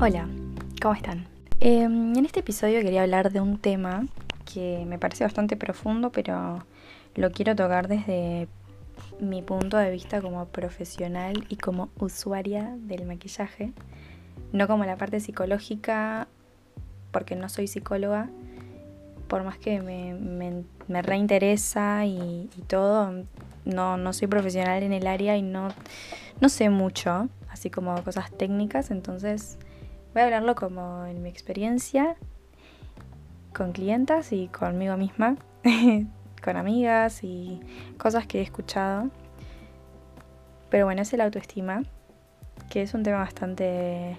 Hola, ¿cómo están? Em, en este episodio quería hablar de un tema que me parece bastante profundo, pero lo quiero tocar desde mi punto de vista como profesional y como usuaria del maquillaje, no como la parte psicológica, porque no soy psicóloga, por más que me, reinteresa y, todo, no, no soy profesional en el área y no, no sé mucho, así como cosas técnicas, entonces Voy a hablarlo como en mi experiencia con clientas y conmigo misma, con amigas y cosas que he escuchado. Pero bueno, es el autoestima, que es un tema bastante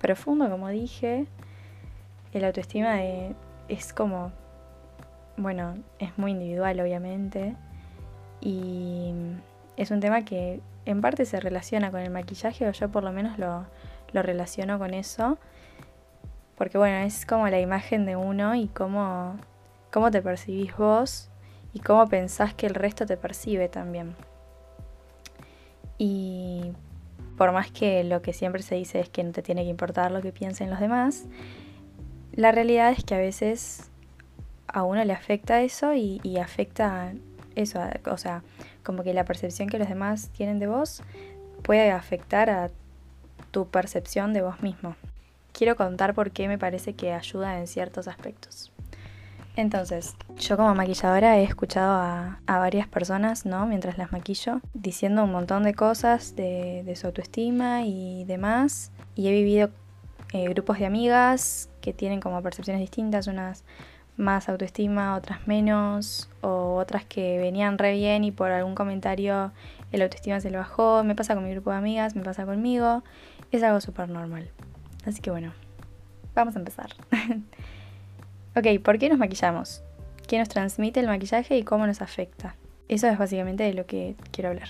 profundo, como dije. El autoestima es como, bueno, es muy individual obviamente. Y es un tema que en parte se relaciona con el maquillaje, o yo por lo menos lo, lo relaciono con eso. Porque bueno, es como la imagen de uno y cómo, cómo te percibís vos y cómo pensás que el resto te percibe también. Y por más que lo que siempre se dice es que no te tiene que importar lo que piensen los demás, la realidad es que a veces a uno le afecta eso y, y afecta eso, o sea, como que la percepción que los demás tienen de vos puede afectar a tu percepción de vos mismo. Quiero contar por qué me parece que ayuda en ciertos aspectos. Entonces, yo como maquilladora he escuchado a, varias personas, ¿no? Mientras las maquillo, diciendo un montón de cosas de, su autoestima y demás. Y he vivido eh, grupos de amigas que tienen como percepciones distintas, unas más autoestima, otras menos, o otras que venían re bien y por algún comentario el autoestima se le bajó. Me pasa con mi grupo de amigas, me pasa conmigo. Es algo súper normal. Así que bueno, vamos a empezar. ok, ¿por qué nos maquillamos? ¿Qué nos transmite el maquillaje y cómo nos afecta? Eso es básicamente de lo que quiero hablar.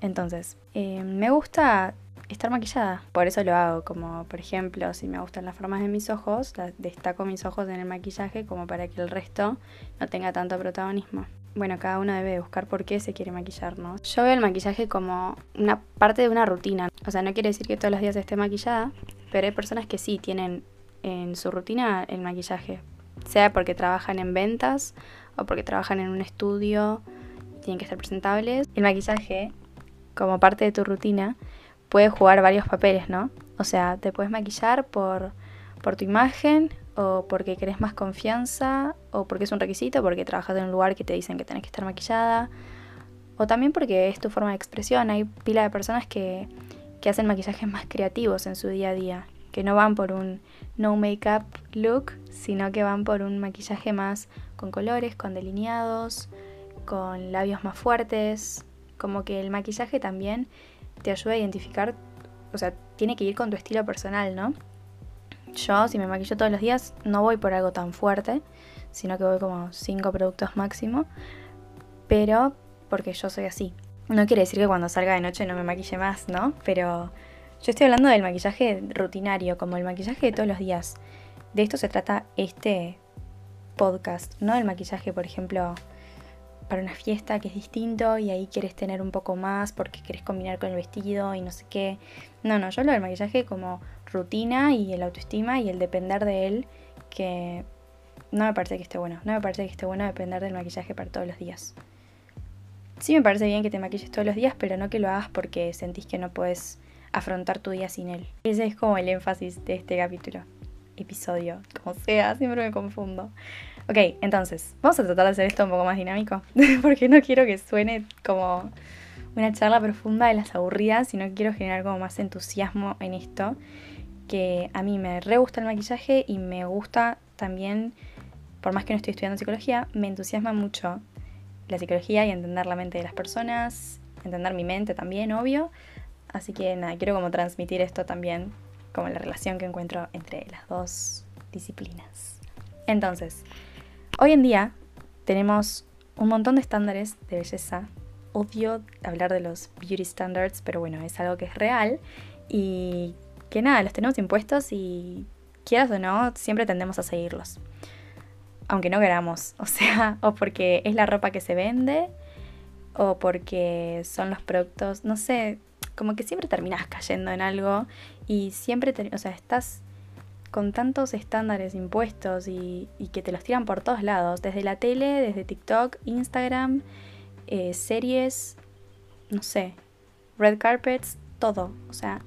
Entonces, eh, me gusta estar maquillada, por eso lo hago, como por ejemplo, si me gustan las formas de mis ojos, destaco mis ojos en el maquillaje como para que el resto no tenga tanto protagonismo bueno, cada uno debe buscar por qué se quiere maquillar, ¿no? Yo veo el maquillaje como una parte de una rutina. O sea, no quiere decir que todos los días esté maquillada, pero hay personas que sí tienen en su rutina el maquillaje. Sea porque trabajan en ventas o porque trabajan en un estudio tienen que estar presentables. El maquillaje, como parte de tu rutina, puede jugar varios papeles, ¿no? O sea, te puedes maquillar por, por tu imagen o porque querés más confianza, o porque es un requisito, porque trabajas en un lugar que te dicen que tenés que estar maquillada, o también porque es tu forma de expresión. Hay pila de personas que, que hacen maquillajes más creativos en su día a día, que no van por un no make-up look, sino que van por un maquillaje más con colores, con delineados, con labios más fuertes, como que el maquillaje también te ayuda a identificar, o sea, tiene que ir con tu estilo personal, ¿no? Yo, si me maquillo todos los días, no voy por algo tan fuerte, sino que voy como 5 productos máximo, pero porque yo soy así. No quiere decir que cuando salga de noche no me maquille más, ¿no? Pero yo estoy hablando del maquillaje rutinario, como el maquillaje de todos los días. De esto se trata este podcast, no el maquillaje, por ejemplo, para una fiesta que es distinto y ahí quieres tener un poco más porque quieres combinar con el vestido y no sé qué. No, no, yo hablo del maquillaje como rutina y el autoestima y el depender de él, que no me parece que esté bueno. No me parece que esté bueno depender del maquillaje para todos los días. Sí me parece bien que te maquilles todos los días, pero no que lo hagas porque sentís que no puedes afrontar tu día sin él. Ese es como el énfasis de este capítulo, episodio, como sea, siempre me confundo. Ok, entonces, vamos a tratar de hacer esto un poco más dinámico, porque no quiero que suene como una charla profunda de las aburridas, sino que quiero generar como más entusiasmo en esto, que a mí me re gusta el maquillaje y me gusta también, por más que no estoy estudiando psicología, me entusiasma mucho la psicología y entender la mente de las personas, entender mi mente también, obvio. Así que nada, quiero como transmitir esto también, como la relación que encuentro entre las dos disciplinas. Entonces, Hoy en día tenemos un montón de estándares de belleza. Odio hablar de los beauty standards, pero bueno, es algo que es real y que nada, los tenemos impuestos y quieras o no, siempre tendemos a seguirlos. Aunque no queramos, o sea, o porque es la ropa que se vende, o porque son los productos, no sé, como que siempre terminás cayendo en algo y siempre, o sea, estás con tantos estándares impuestos y, que te los tiran por todos lados, desde la tele, desde TikTok, Instagram, eh, series, no sé, red carpets, todo, o sea,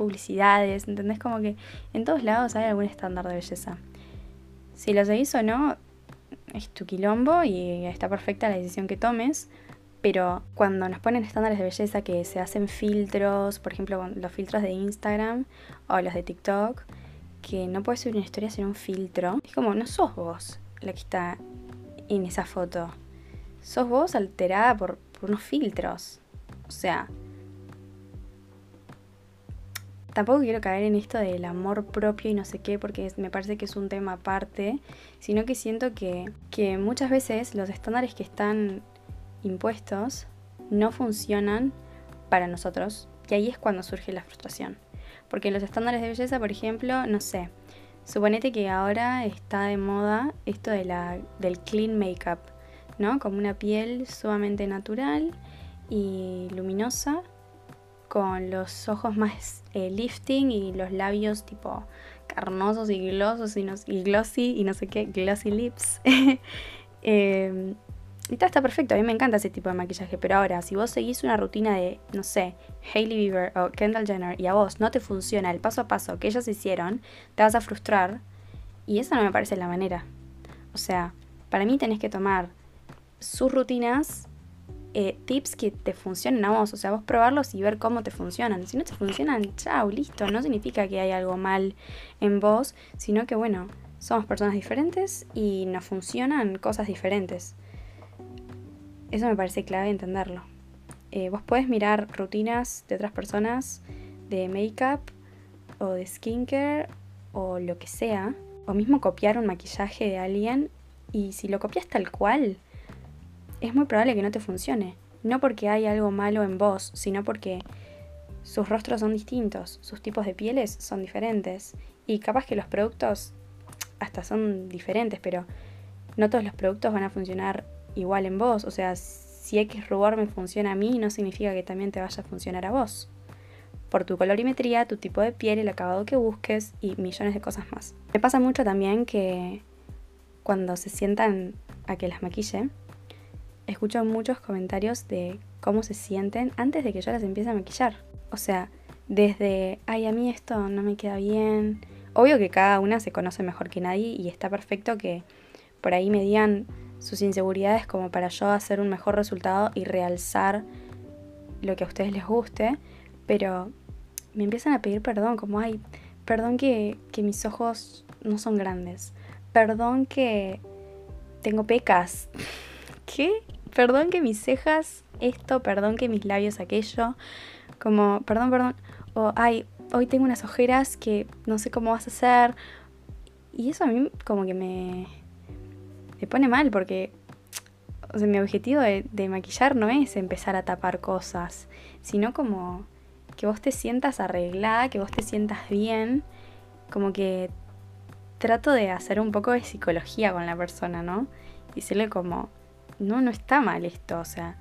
publicidades, ¿entendés? Como que en todos lados hay algún estándar de belleza. Si lo seguís o no, es tu quilombo y está perfecta la decisión que tomes, pero cuando nos ponen estándares de belleza que se hacen filtros, por ejemplo los filtros de Instagram o los de TikTok, que no puedes subir una historia sin un filtro, es como, no sos vos la que está en esa foto, sos vos alterada por, unos filtros. O sea, tampoco quiero caer en esto del amor propio y no sé qué, porque me parece que es un tema aparte, sino que siento que, que muchas veces los estándares que están impuestos no funcionan para nosotros y ahí es cuando surge la frustración. Porque los estándares de belleza, por ejemplo, no sé, suponete que ahora está de moda esto de la, del clean makeup, ¿no? Como una piel sumamente natural y luminosa, con los ojos más eh, lifting y los labios tipo carnosos y glosos y, y glossy y no sé qué, glossy lips. eh, y está perfecto, a mí me encanta ese tipo de maquillaje, pero ahora, si vos seguís una rutina de, no sé, Hailey Bieber o Kendall Jenner y a vos no te funciona el paso a paso que ellos hicieron, te vas a frustrar y eso no me parece la manera. O sea, para mí tenés que tomar sus rutinas, eh, tips que te funcionen a vos, o sea, vos probarlos y ver cómo te funcionan. Si no te funcionan, chao, listo, no significa que hay algo mal en vos, sino que bueno, somos personas diferentes y nos funcionan cosas diferentes. Eso me parece clave entenderlo. Eh, vos puedes mirar rutinas de otras personas de make-up o de skincare o lo que sea, o mismo copiar un maquillaje de alguien y si lo copias tal cual, es muy probable que no te funcione. No porque hay algo malo en vos, sino porque sus rostros son distintos, sus tipos de pieles son diferentes y capaz que los productos hasta son diferentes, pero no todos los productos van a funcionar igual en vos. O sea, si X rubor me funciona a mí, no significa que también te vaya a funcionar a vos. Por tu colorimetría, tu tipo de piel, el acabado que busques y millones de cosas más. Me pasa mucho también que cuando se sientan a que las maquille, escucho muchos comentarios de cómo se sienten antes de que yo las empiece a maquillar. O sea, desde, ay, a mí esto no me queda bien. Obvio que cada una se conoce mejor que nadie y está perfecto que por ahí me digan, sus inseguridades como para yo hacer un mejor resultado y realzar lo que a ustedes les guste, pero me empiezan a pedir perdón, como, ay, perdón que, que mis ojos no son grandes, perdón que tengo pecas, ¿qué? Perdón que mis cejas esto, perdón que mis labios aquello, como, perdón, perdón, o, ay, hoy tengo unas ojeras que no sé cómo vas a hacer, y eso a mí como que me, me pone mal porque o sea, mi objetivo de, maquillar no es empezar a tapar cosas, sino como que vos te sientas arreglada, que vos te sientas bien, como que trato de hacer un poco de psicología con la persona, ¿no? Decirle como, no, no está mal esto, o sea,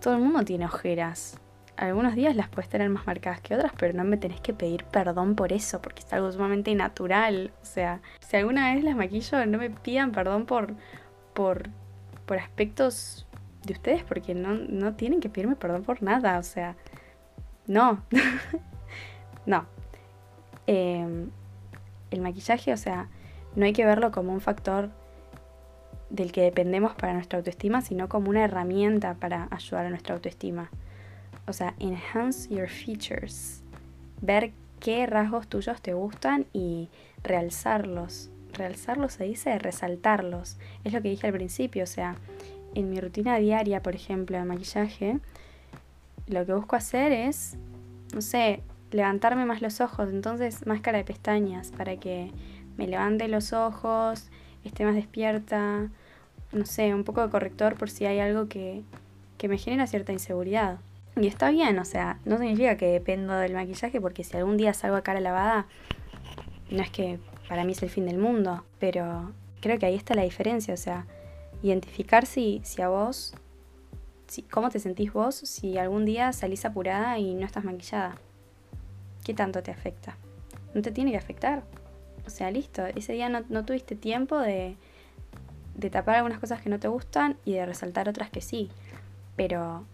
todo el mundo tiene ojeras. Algunos días las puedes tener más marcadas que otras, pero no me tenés que pedir perdón por eso, porque es algo sumamente natural. O sea, si alguna vez las maquillo, no me pidan perdón por, por, por aspectos de ustedes, porque no, no tienen que pedirme perdón por nada. O sea, no. no. Em, el maquillaje, o sea, no hay que verlo como un factor del que dependemos para nuestra autoestima, sino como una herramienta para ayudar a nuestra autoestima. O sea, enhance your features. Ver qué rasgos tuyos te gustan y realzarlos. Realzarlos se dice resaltarlos. Es lo que dije al principio. O sea, en mi rutina diaria, por ejemplo, de maquillaje, lo que busco hacer es, no sé, levantarme más los ojos. Entonces, máscara de pestañas para que me levante los ojos, esté más despierta. No sé, un poco de corrector por si hay algo que, que me genera cierta inseguridad. Y está bien, o sea, no significa que dependo del maquillaje porque si algún día salgo a cara lavada, no es que para mí es el fin del mundo, pero creo que ahí está la diferencia, o sea, identificar si, si a vos, ¿cómo te sentís vos si algún día salís apurada y no estás maquillada? ¿Qué tanto te afecta? No te tiene que afectar. O sea, listo, ese día no, no tuviste tiempo de, de tapar algunas cosas que no te gustan y de resaltar otras que sí. Pero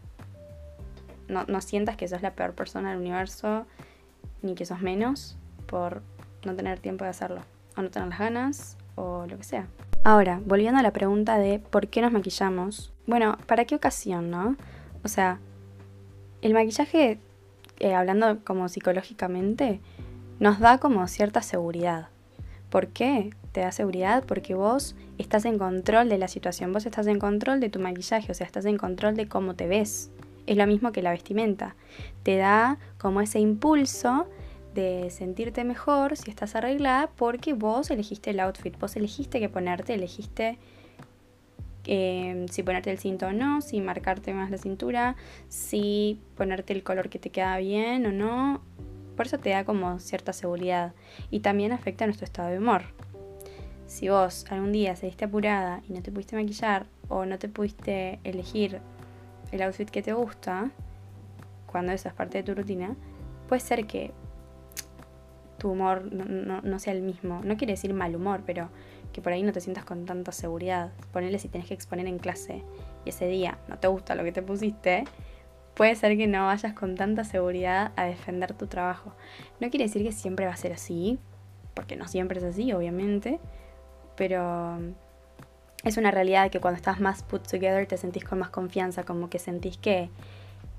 no, no sientas que sos la peor persona del universo ni que sos menos por no tener tiempo de hacerlo. O no tener las ganas o lo que sea. Ahora, volviendo a la pregunta de por qué nos maquillamos. Bueno, ¿para qué ocasión, no? O sea, el maquillaje, eh, hablando como psicológicamente, nos da como cierta seguridad. ¿Por qué te da seguridad? Porque vos estás en control de la situación, vos estás en control de tu maquillaje, o sea, estás en control de cómo te ves. Es lo mismo que la vestimenta. Te da como ese impulso de sentirte mejor si estás arreglada porque vos elegiste el outfit, vos elegiste qué ponerte, elegiste eh, si ponerte el cinto o no, si marcarte más la cintura, si ponerte el color que te queda bien o no. Por eso te da como cierta seguridad y también afecta a nuestro estado de humor. Si vos algún día saliste apurada y no te pudiste maquillar o no te pudiste elegir el outfit que te gusta, cuando eso es parte de tu rutina, puede ser que tu humor no, sea el mismo. No quiere decir mal humor, pero que por ahí no te sientas con tanta seguridad. Ponerle si tenés que exponer en clase y ese día no te gusta lo que te pusiste, puede ser que no vayas con tanta seguridad a defender tu trabajo. No quiere decir que siempre va a ser así, porque no siempre es así, obviamente, pero es una realidad que cuando estás más put together te sentís con más confianza, como que sentís que,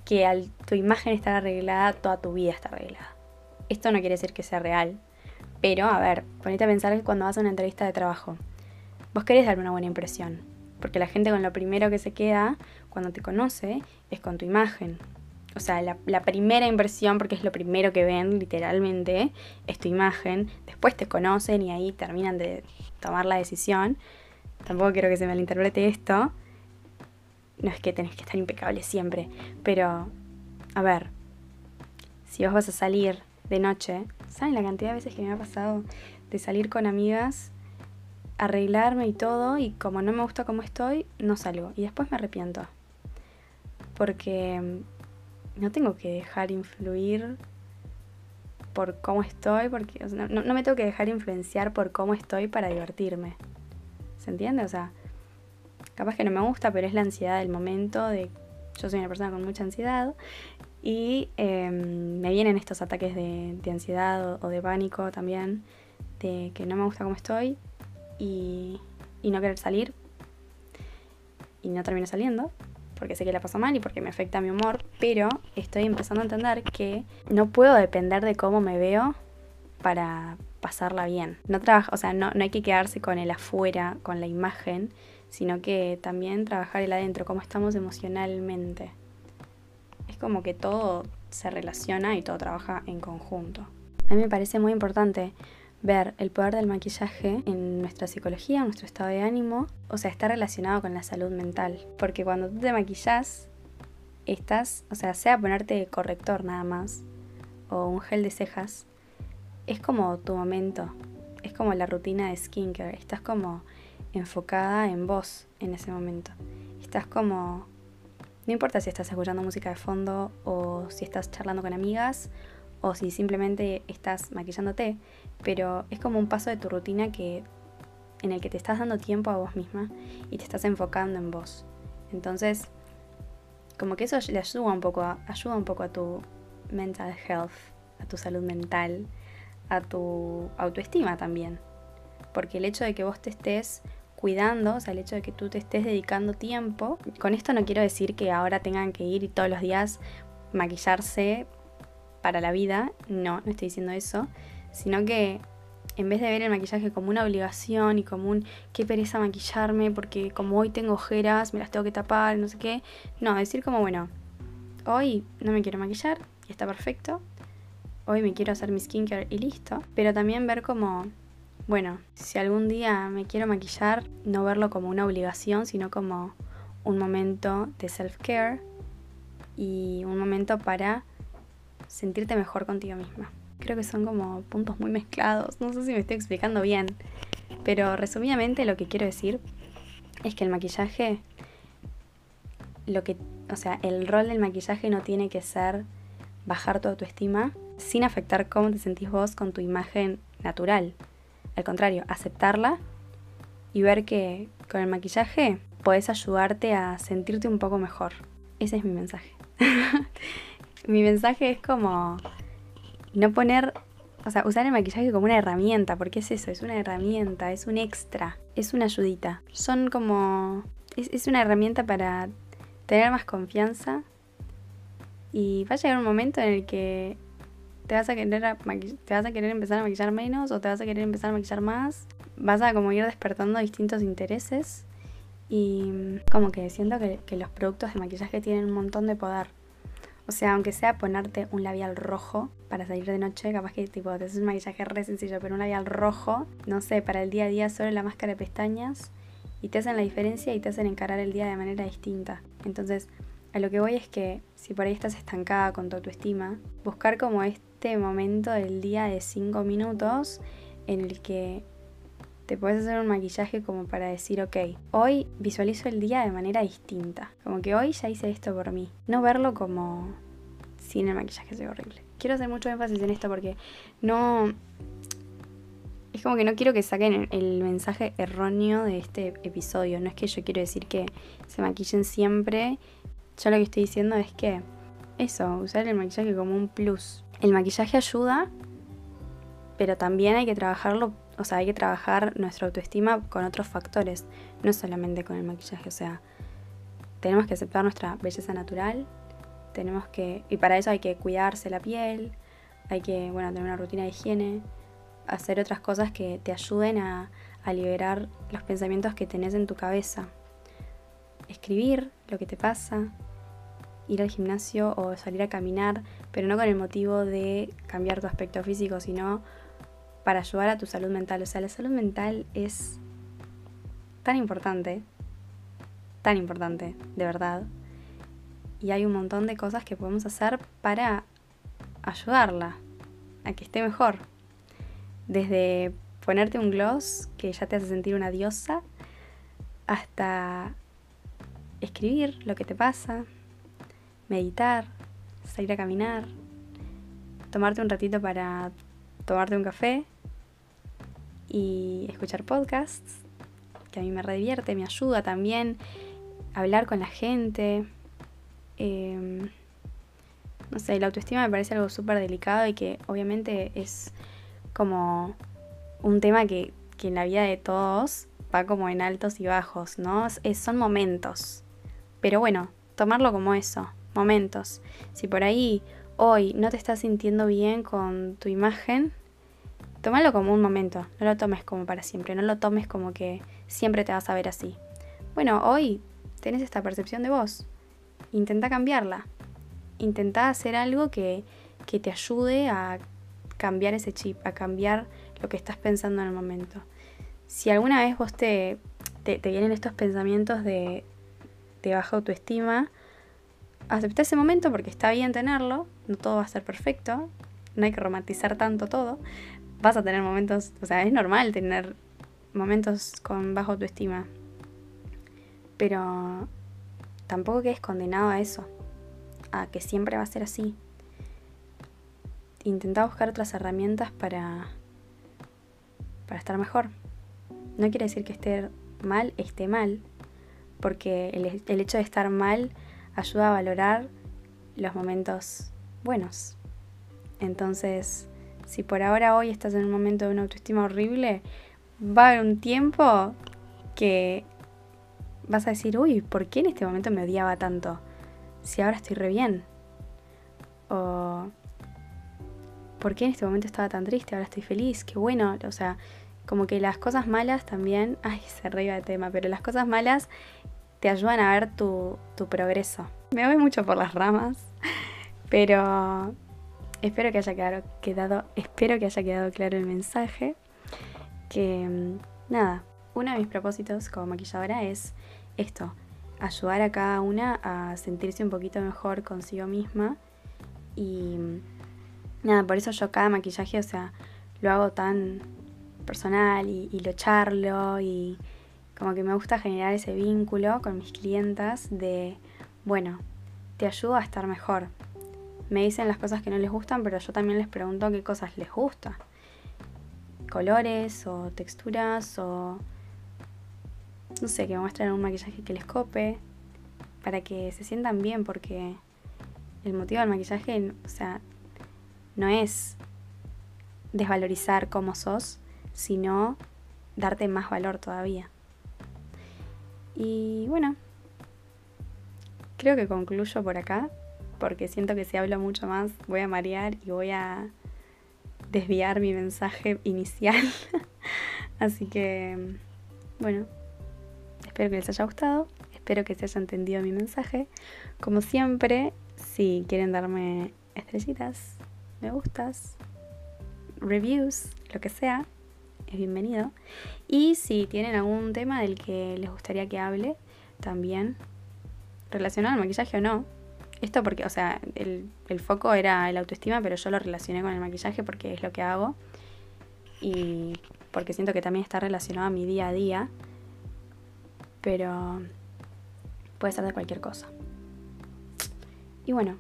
que al tu imagen estar arreglada, toda tu vida está arreglada. Esto no quiere decir que sea real, pero a ver, ponete a pensar que cuando vas a una entrevista de trabajo, vos querés dar una buena impresión, porque la gente con lo primero que se queda cuando te conoce es con tu imagen. O sea, la, primera impresión, porque es lo primero que ven literalmente, es tu imagen. Después te conocen y ahí terminan de tomar la decisión. Tampoco quiero que se malinterprete esto. No es que tenés que estar impecable siempre, pero a ver, si vos vas a salir de noche. ¿Saben la cantidad de veces que me ha pasado de salir con amigas, arreglarme y todo, y como no me gusta cómo estoy, no salgo. Y después me arrepiento. Porque no tengo que dejar influir por cómo estoy, porque no, no, me tengo que dejar influenciar por cómo estoy para divertirme. ¿Se entiende? O sea, capaz que no me gusta, pero es la ansiedad del momento de... Yo soy una persona con mucha ansiedad y em, me vienen estos ataques de, ansiedad o, de pánico también, de que no me gusta cómo estoy y, no querer salir. Y no termino saliendo, porque sé que la paso mal y porque me afecta mi humor, pero estoy empezando a entender que no puedo depender de cómo me veo para pasarla bien. No trabaja, o sea, no, no hay que quedarse con el afuera, con la imagen, sino que también trabajar el adentro, cómo estamos emocionalmente como que todo se relaciona y todo trabaja en conjunto. A mí me parece muy importante ver el poder del maquillaje en nuestra psicología, en nuestro estado de ánimo, o sea, está relacionado con la salud mental. Porque cuando tú te maquillas, estás, o sea, sea ponerte corrector nada más, o un gel de cejas, es como tu momento, es como la rutina de skincare, estás como enfocada en vos en ese momento. Estás como no importa si estás escuchando música de fondo o si estás charlando con amigas o si simplemente estás maquillándote, pero es como un paso de tu rutina que en el que te estás dando tiempo a vos misma y te estás enfocando en vos. Entonces, como que eso le ayuda un poco ayuda un poco a tu mental health, a tu salud mental, a tu autoestima también. Porque el hecho de que vos te estés cuidando, o sea, el hecho de que tú te estés dedicando tiempo. Con esto no quiero decir que ahora tengan que ir y todos los días maquillarse para la vida, no, no estoy diciendo eso, sino que en vez de ver el maquillaje como una obligación y como un qué pereza maquillarme porque como hoy tengo ojeras, me las tengo que tapar, no sé qué, no, decir como bueno, hoy no me quiero maquillar y está perfecto, hoy me quiero hacer mi skincare y listo, pero también ver como bueno, si algún día me quiero maquillar, no verlo como una obligación, sino como un momento de self-care y un momento para sentirte mejor contigo misma. Creo que son como puntos muy mezclados, no sé si me estoy explicando bien, pero resumidamente lo que quiero decir es que el maquillaje, lo que, o sea, el rol del maquillaje no tiene que ser bajar tu autoestima sin afectar cómo te sentís vos con tu imagen natural. Al contrario, aceptarla y ver que con el maquillaje puedes ayudarte a sentirte un poco mejor. Ese es mi mensaje. mi mensaje es como no poner, o sea, usar el maquillaje como una herramienta, porque es eso, es una herramienta, es un extra, es una ayudita. Son como, es, es una herramienta para tener más confianza y va a llegar un momento en el que te vas a querer te vas a querer empezar a maquillar menos o te vas a querer empezar a maquillar más. Vas a como ir despertando distintos intereses y como que siento que, que los productos de maquillaje tienen un montón de poder. O sea, aunque sea ponerte un labial rojo para salir de noche, capaz que tipo te haces un maquillaje re sencillo, pero un labial rojo, no sé, para el día a día solo la máscara de pestañas y te hacen la diferencia y te hacen encarar el día de manera distinta. Entonces, a lo que voy es que si por ahí estás estancada con tu autoestima, buscar como este momento del día de 5 minutos en el que te puedes hacer un maquillaje como para decir, ok, hoy visualizo el día de manera distinta. Como que hoy ya hice esto por mí. No verlo como sin el maquillaje soy horrible. Quiero hacer mucho énfasis en esto porque no... Es como que no quiero que saquen el mensaje erróneo de este episodio. No es que yo quiero decir que se maquillen siempre yo lo que estoy diciendo es que eso, usar el maquillaje como un plus. El maquillaje ayuda, pero también hay que trabajarlo, o sea, hay que trabajar nuestra autoestima con otros factores, no solamente con el maquillaje, o sea, tenemos que aceptar nuestra belleza natural, tenemos que, y para eso hay que cuidarse la piel, hay que, bueno, tener una rutina de higiene, hacer otras cosas que te ayuden a, a liberar los pensamientos que tenés en tu cabeza. Escribir lo que te pasa, ir al gimnasio o salir a caminar, pero no con el motivo de cambiar tu aspecto físico, sino para ayudar a tu salud mental. O sea, la salud mental es tan importante, tan importante, de verdad. Y hay un montón de cosas que podemos hacer para ayudarla a que esté mejor. Desde ponerte un gloss que ya te hace sentir una diosa, hasta escribir lo que te pasa, meditar, salir a caminar, tomarte un ratito para tomarte un café y escuchar podcasts, que a mí me redivierte, me ayuda también, hablar con la gente. Em, no sé, la autoestima me parece algo súper delicado y que obviamente es como un tema que, que, en la vida de todos va como en altos y bajos, ¿no? Es, son momentos. Pero bueno, tomarlo como eso, momentos. Si por ahí hoy no te estás sintiendo bien con tu imagen, tómalo como un momento, no lo tomes como para siempre, no lo tomes como que siempre te vas a ver así. Bueno, hoy tenés esta percepción de vos, intenta cambiarla, intenta hacer algo que, que te ayude a cambiar ese chip, a cambiar lo que estás pensando en el momento. Si alguna vez vos te, te, vienen estos pensamientos de, de baja autoestima, acepta ese momento porque está bien tenerlo, no todo va a ser perfecto, no hay que romantizar tanto todo. Vas a tener momentos, o sea, es normal tener momentos con baja autoestima, pero tampoco quedes condenado a eso, a que siempre va a ser así. Intenta buscar otras herramientas para, para estar mejor. No quiere decir que esté mal, esté mal, porque el hecho de estar mal ayuda a valorar los momentos buenos. Entonces, si por ahora hoy estás en un momento de una autoestima horrible, va a haber un tiempo que vas a decir, uy, ¿por qué en este momento me odiaba tanto? Si ahora estoy re bien. O, ¿por qué en este momento estaba tan triste? Ahora estoy feliz, qué bueno. O sea, como que las cosas malas también, ay, se reiba de tema, pero las cosas malas te ayudan a ver tu, progreso. Me voy mucho por las ramas, pero espero que haya quedado, quedado, espero que haya quedado claro el mensaje. Que mm, nada, uno de mis propósitos como maquilladora es esto, ayudar a cada una a sentirse un poquito mejor consigo misma. Y mm, nada, por eso yo cada maquillaje, o sea, lo hago tan personal y, y lo charlo y como que me gusta generar ese vínculo con mis clientas de, bueno, te ayudo a estar mejor. Me dicen las cosas que no les gustan, pero yo también les pregunto qué cosas les gusta. Colores o texturas o... No sé, que muestren un maquillaje que les cope. Para que se sientan bien, porque el motivo del maquillaje, o sea, no es desvalorizar cómo sos, sino darte más valor todavía. Y bueno, creo que concluyo por acá, porque siento que si hablo mucho más voy a marear y voy a desviar mi mensaje inicial. Así que, bueno, espero que les haya gustado, espero que se haya entendido mi mensaje. Como siempre, si quieren darme estrellitas, me gustas, reviews, lo que sea, es bienvenido. Y si tienen algún tema del que les gustaría que hable, también relacionado al maquillaje o no. Esto porque, o sea, el, el foco era el autoestima, pero yo lo relacioné con el maquillaje porque es lo que hago. Y porque siento que también está relacionado a mi día a día. Pero puede ser de cualquier cosa. Y bueno,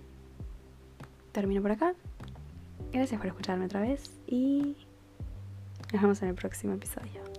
termino por acá. Gracias por escucharme otra vez y nos vemos en el próximo episodio.